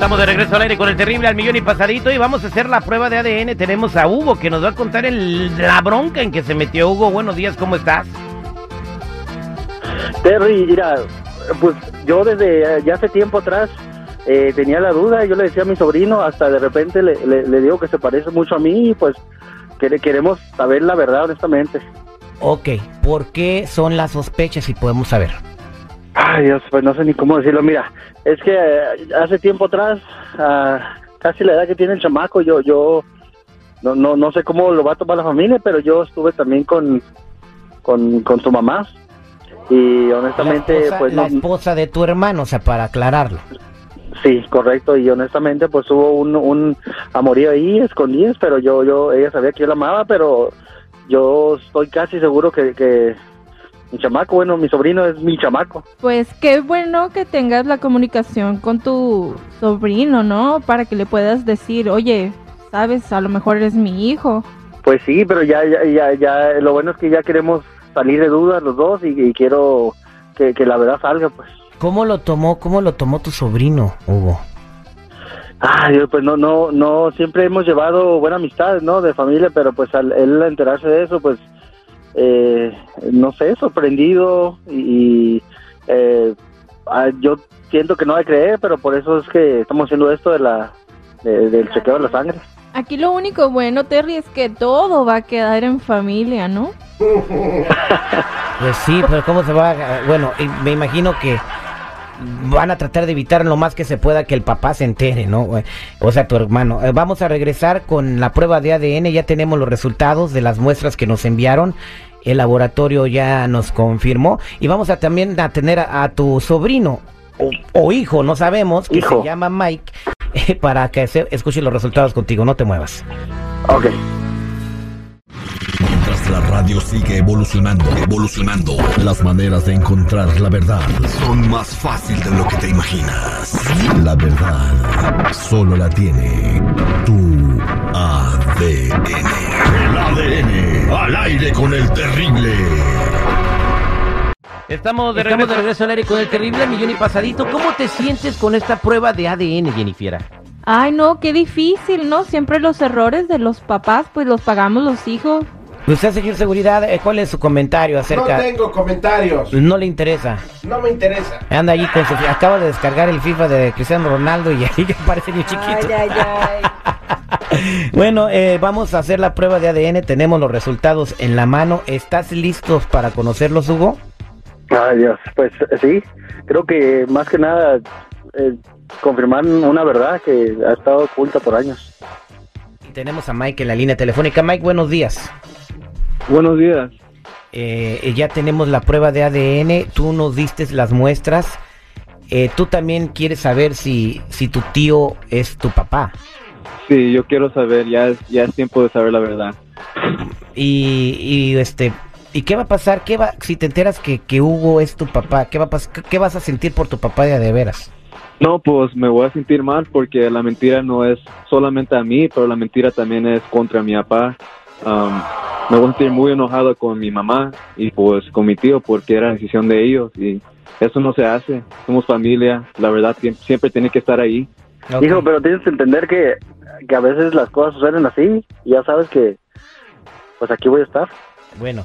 Estamos de regreso al aire con el terrible al millón y pasadito y vamos a hacer la prueba de ADN. Tenemos a Hugo que nos va a contar el, la bronca en que se metió Hugo. Buenos días, ¿cómo estás? Terry, mira, pues yo desde eh, ya hace tiempo atrás eh, tenía la duda, yo le decía a mi sobrino, hasta de repente le, le- le digo que se parece mucho a mí y pues que queremos saber la verdad honestamente. Ok, ¿por qué son las sospechas si podemos saber? Ay Dios, pues no sé ni cómo decirlo, mira, es que eh, hace tiempo atrás, ah, casi la edad que tiene el chamaco, yo, yo, no, no, no sé cómo lo va a tomar la familia, pero yo estuve también con, con, con su mamá. Y honestamente la esposa, pues la no, esposa de tu hermano, o sea, para aclararlo. Sí, correcto, y honestamente pues hubo un, un amorío ahí, escondidas, pero yo, yo, ella sabía que yo la amaba, pero yo estoy casi seguro que, que mi chamaco, bueno, mi sobrino es mi chamaco. Pues qué bueno que tengas la comunicación con tu sobrino, ¿no? Para que le puedas decir, oye, sabes, a lo mejor eres mi hijo. Pues sí, pero ya, ya, ya, ya, lo bueno es que ya queremos salir de dudas los dos y, y quiero que, que la verdad salga, pues. ¿Cómo lo tomó, cómo lo tomó tu sobrino, Hugo? Ay, Dios, pues no, no, no, siempre hemos llevado buena amistad, ¿no? De familia, pero pues al él enterarse de eso, pues, eh, no sé, sorprendido y, eh, ah, yo siento que no hay que creer, pero por eso es que estamos haciendo esto de la, de- del chequeo de la sangre. Aquí lo único bueno, Terry, es que todo va a quedar en familia, ¿no? Pues sí, pero ¿cómo se va? a- Bueno, y me imagino que van a tratar de evitar lo más que se pueda que el papá se entere, ¿no? O sea, tu hermano. Eh, Vamos a regresar con la prueba de ADN, ya tenemos los resultados de las muestras que nos enviaron. El laboratorio ya nos confirmó y vamos a también a tener a, a tu sobrino o, o hijo, no sabemos, que Hijo. se llama Mike, eh, para que se escuche los resultados contigo. No te muevas. Ok. La radio sigue evolucionando, evolucionando, las maneras de encontrar la verdad son más fácil de lo que te imaginas. La verdad solo la tiene tu ADN. El ADN al aire con el terrible. Estamos de, regreso, de regreso al aire con el terrible millón y pasadito. ¿Cómo te sientes con esta prueba de ADN, Jennifer? Ay, no, qué difícil, ¿no? Siempre los errores de los papás, pues los pagamos los hijos. Usted, señor seguridad, eh, ¿cuál es su comentario No acerca? tengo comentarios. No le interesa. No me interesa. Anda allí con su... Acaba de descargar el FIFA de Cristiano Ronaldo y ahí parece ni chiquito. bueno, eh, vamos a hacer la prueba de ADN. Tenemos los resultados en la mano. ¿Estás listos para conocerlos, Hugo? Ay, Dios, pues eh, sí, creo que más que nada eh, confirmar una verdad que ha estado oculta por años. Tenemos a Mike en la línea telefónica. Mike, buenos días. Buenos días. Eh, ya tenemos la prueba de ADN. Tú nos diste las muestras. Eh, tú también quieres saber si, si tu tío es tu papá. Sí, yo quiero saber, ya es, ya es tiempo de saber la verdad. Y, y, este ¿y qué va a pasar? ¿Qué va si te enteras que, que Hugo es tu papá? ¿Qué va a pas- qué- vas a sentir por tu papá de a de veras? No, pues me voy a sentir mal porque la mentira no es solamente a mí, pero la mentira también es contra mi papá. Am, me voy a sentir muy enojado con mi mamá y pues con mi tío porque era decisión de ellos y eso no se hace. Somos familia, la verdad siem- siempre tiene que estar ahí. Ok. Hijo, pero tienes que entender que, que a veces las cosas suceden así y ya sabes que pues aquí voy a estar. Bueno,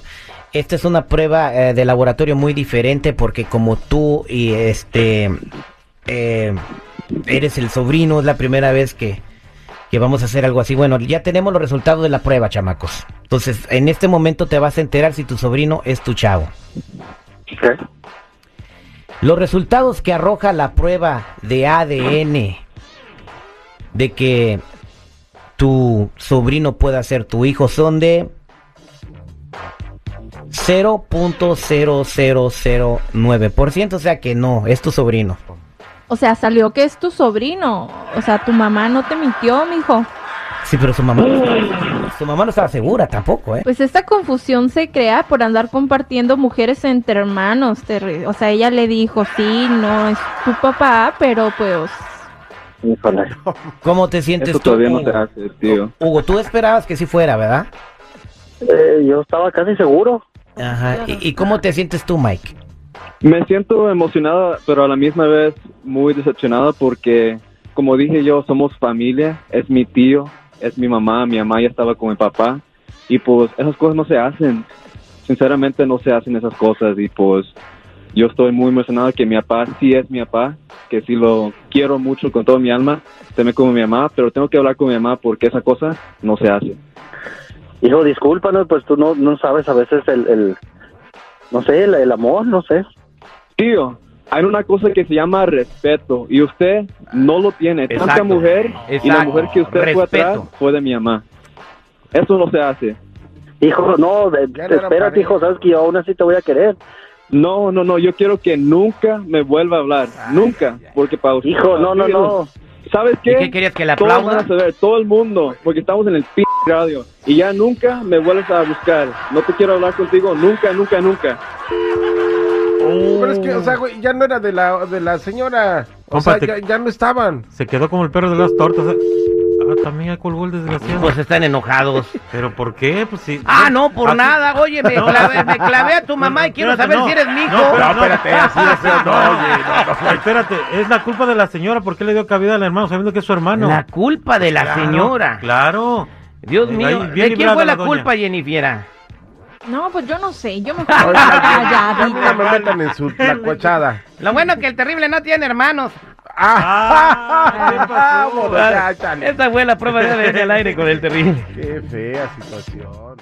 esta es una prueba eh, de laboratorio muy diferente porque como tú y este eh, eres el sobrino, es la primera vez que, que vamos a hacer algo así. Bueno, ya tenemos los resultados de la prueba, chamacos. Entonces, en este momento te vas a enterar si tu sobrino es tu chavo. Ok. Los resultados que arroja la prueba de ADN de que tu sobrino pueda ser tu hijo son de 0.0009%, o sea que no, es tu sobrino. O sea, salió que es tu sobrino. O sea, tu mamá no te mintió, mijo. Sí, pero su mamá, su mamá no estaba segura tampoco, ¿eh? Pues esta confusión se crea por andar compartiendo mujeres entre hermanos. Terry. O sea, ella le dijo, sí, no es tu papá, pero pues... Híjole. ¿Cómo te sientes Eso tú? todavía no Hugo? se hace, tío. Hugo, tú esperabas que sí fuera, ¿verdad? Eh, yo estaba casi seguro. Ajá. ¿Y, y cómo te sientes tú, Mike? Me siento emocionado, pero a la misma vez muy decepcionado porque como dije yo, somos familia, es mi tío, es mi mamá, mi mamá ya estaba con mi papá y pues esas cosas no se hacen. Sinceramente no se hacen esas cosas y pues yo estoy muy emocionado que mi papá sí es mi papá, que sí lo quiero mucho con toda mi alma, también como mi mamá, pero tengo que hablar con mi mamá porque esa cosa no se hace. Hijo, discúlpanos, pues tú no, no sabes a veces el, el no sé, el, el amor, no sé. Tío, hay una cosa que se llama respeto y usted no lo tiene. Tanta Exacto, mujer y la mujer que usted fue atrás fue de mi mamá. Eso no se hace. Hijo, no, de- espérate, pareja. hijo, sabes que yo aún así te voy a querer. No, no, no, yo quiero que nunca me vuelva a hablar, nunca, porque para usted... Hijo, no, no, no. ¿Sabes qué? ¿Y qué querías, que le Todos aplauda? van a saber, todo el mundo, porque estamos en el p radio y ya nunca me vuelves a buscar. No te quiero hablar contigo, nunca, nunca, nunca. Pero es que, o sea, güey, ya no era de la, de la señora. O Compa, sea, te- ya, ya no estaban. Se quedó como el perro de las tortas. ¿eh? Ah, también ya colgó el desgraciado. Pues están enojados. ¿Pero por qué? Pues sí. Ah, no, por Así- nada. Oye, me No. clavé, me clavé a tu mamá y quiero Espérate, saber no. si eres mi hijo. No, pero- No, espérate, así de feo, no, oye, no, no. Espérate, es la culpa de la señora. ¿Por qué le dio cabida al hermano sabiendo que es su hermano? La culpa de la Claro, señora. Claro. Dios mío, ¿de quién fue la culpa, Jennifer? No, pues yo no sé, yo me ya no calladita. me metan en su la cochada. Lo bueno que el terrible no tiene hermanos. Ah, ya, chale. Esta fue la prueba de al aire con el terrible. Qué fea situación.